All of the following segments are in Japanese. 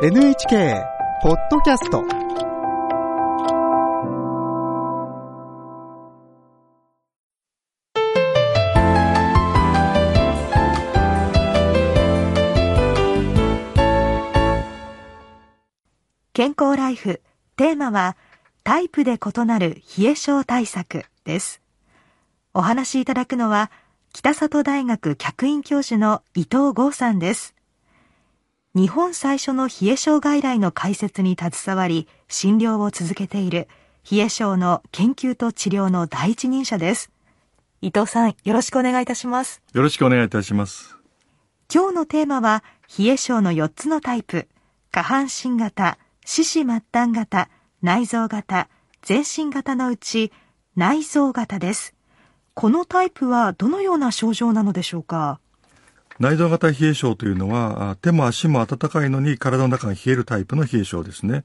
NHK ポッドキャスト。健康ライフテーマはタイプで異なる冷え症対策です。お話しいただくのは北里大学客員教授の伊藤剛さんです。日本最初の冷え症外来の開設に携わり診療を続けている冷え症の研究と治療の第一人者です。伊藤さんよろしくお願いいたします。よろしくお願いいたします。今日のテーマは冷え症の4つのタイプ。下半身型四肢末端型内臓型全身型のうち内臓型です。このタイプはどのような症状なのでしょうか？内臓型冷え症というのは、手も足も温かいのに体の中が冷えるタイプの冷え症ですね。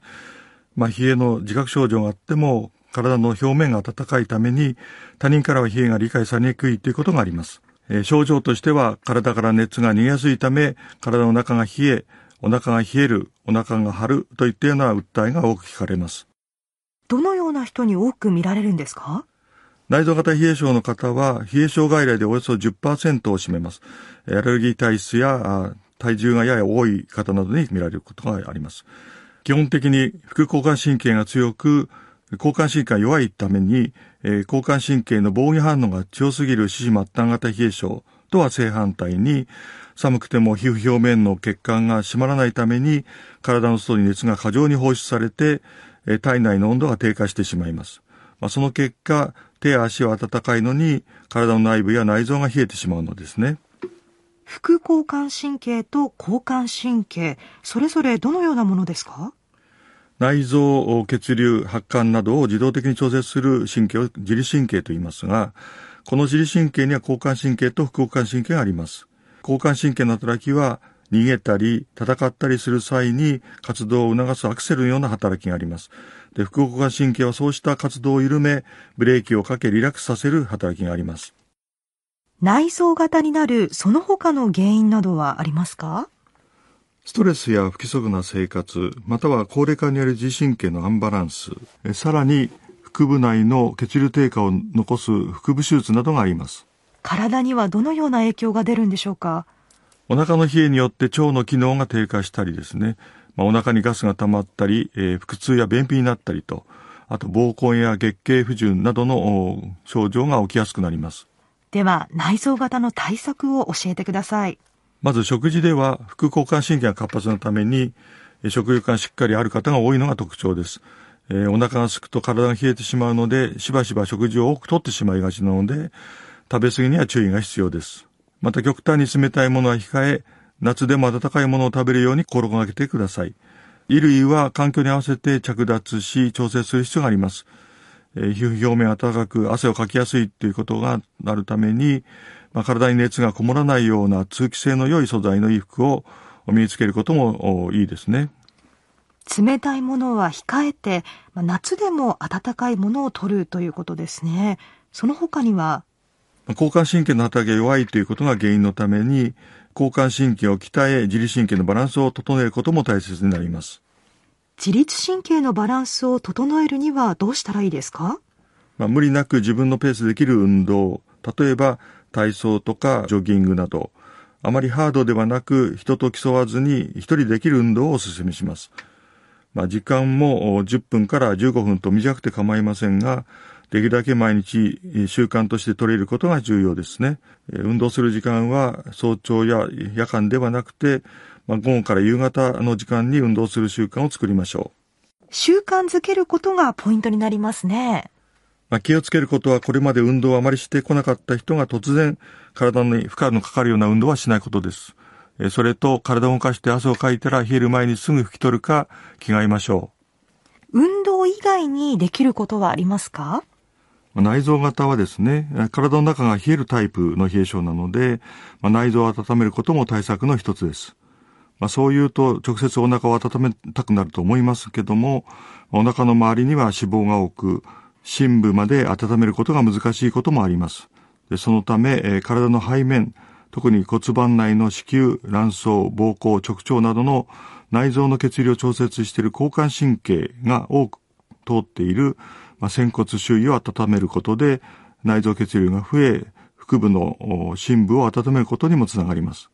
まあ、冷えの自覚症状があっても、体の表面が温かいために、他人からは冷えが理解されにくいということがあります。えー、症状としては、体から熱が逃げやすいため、体の中が冷え、お腹が冷える、お腹が張るといったような訴えが多く聞かれます。どのような人に多く見られるんですか？内臓型冷え症の方は、冷え症外来でおよそ10%を占めます。アレルギー体質や体重がやや多い方などに見られることがあります。基本的に副交感神経が強く、交感神経が弱いために、え交感神経の防御反応が強すぎる四肢末端型冷え症とは正反対に、寒くても皮膚表面の血管が締まらないために、体の外に熱が過剰に放出されて、体内の温度が低下してしまいます。ま、その結果、手や足は温かいのに、体の内部や内臓が冷えてしまうのですね。副交感神経と交感神経、それぞれどのようなものですか？内臓、血流、発汗などを自動的に調節する神経を自律神経と言いますが、この自律神経には交感神経と副交感神経があります。交感神経の働きは、逃げたり、戦ったりする際に活動を促すアクセルのような働きがあります。で、副交感神経はそうした活動を緩め、ブレーキをかけリラックスさせる働きがあります。内臓型になるその他の原因などはありますか？ストレスや不規則な生活、または高齢化による自神経のアンバランス、さらに腹部内の血流低下を残す腹部手術などがあります。体にはどのような影響が出るんでしょうか？お腹の冷えによって腸の機能が低下したりですね、まあ、お腹にガスが溜まったり、えー、腹痛や便秘になったりと、あと膀胱や月経不順などの症状が起きやすくなります。では内臓型の対策を教えてください。まず食事では副交感神経が活発なために食欲がしっかりある方が多いのが特徴です、えー、お腹が空くと体が冷えてしまうのでしばしば食事を多くとってしまいがちなので食べ過ぎには注意が必要ですまた極端に冷たいものは控え夏でも温かいものを食べるように心がけてください衣類は環境に合わせて着脱し調整する必要がありますえー、皮膚表面暖かく汗をかきやすいということがあるために、まあ、体に熱がこもらないような通気性の良い素材の衣服を身につけることもいいですね。冷たいものは控えて、まあ、夏でも暖かいものを取るということですね。その他には交感神経の働きが弱いということが原因のために、交感神経を鍛え、自律神経のバランスを整えることも大切になります。自律神経のバランスを整えるにはどうしたらいいですか、まあ、無理なく自分のペースでできる運動、例えば体操とかジョギングなど、あまりハードではなく人と競わずに一人できる運動をお勧めします。まあ、時間も10分から15分と短くて構いませんが、できるだけ毎日習慣として取れることが重要ですね。運動する時間は早朝や夜間ではなくて、まあ、午後から夕方の時間に運動する習慣を作りましょう。習慣づけることがポイントになりますね。まあ、気をつけることはこれまで運動をあまりしてこなかった人が突然体に負荷のかかるような運動はしないことです。それと体を動かして汗をかいたら冷える前にすぐ拭き取るか着替えましょう。運動以外にできることはありますか？内臓型はですね、体の中が冷えるタイプの冷え症なので、まあ、内臓を温めることも対策の一つです。まあ、そう言うと直接お腹を温めたくなると思いますけども、お腹の周りには脂肪が多く、深部まで温めることが難しいこともあります。でそのため、えー、体の背面、特に骨盤内の子宮、卵巣、膀胱、直腸などの内臓の血流を調節している交感神経が多く通っている、まあ、仙骨周囲を温めることで内臓血流が増え、腹部の深部を温めることにもつながります。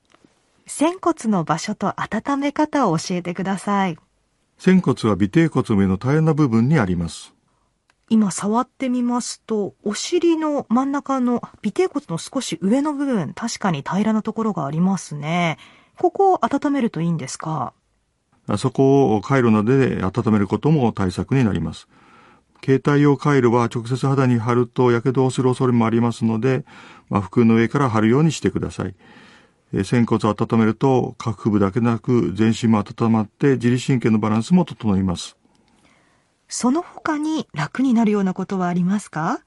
仙骨の場所と温め方を教えてください。仙骨は尾低骨上の平らな部分にあります。今触ってみますと、お尻の真ん中の尾低骨の少し上の部分、確かに平らなところがありますね。ここを温めるといいんですか？そこを回路などで温めることも対策になります。携帯用回路は直接肌に貼ると火傷をする恐れもありますので、まあ、服の上から貼るようにしてください。え仙骨を温めると、下腹部だけでなく全身も温まって自律神経のバランスも整います。その他に楽になるようなことはありますか？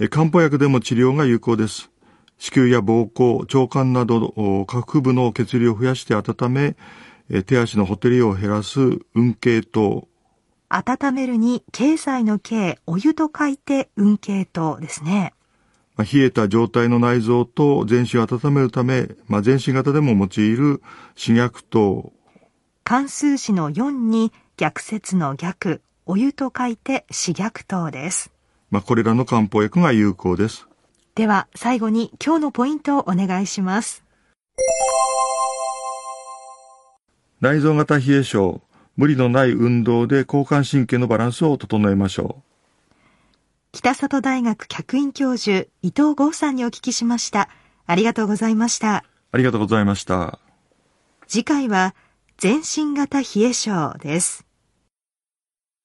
え漢方薬でも治療が有効です。子宮や膀胱、腸管など下腹部の血流を増やして温め、手足のほてりを減らす運慶糖。温めるに経済の経、お湯と書いて運慶糖ですね。ま冷えた状態の内臓と全身を温めるため、まあ、全身型でも用いる刺逆糖。関数詞の4に逆説の逆、お湯と書いて刺逆糖です。まあ、これらの漢方薬が有効です。では、最後に今日のポイントをお願いします。内臓型冷え症、無理のない運動で交感神経のバランスを整えましょう。北里大学客員教授伊藤剛さんにお聞きしました。ありがとうございました。ありがとうございました。次回は全身型冷え症です。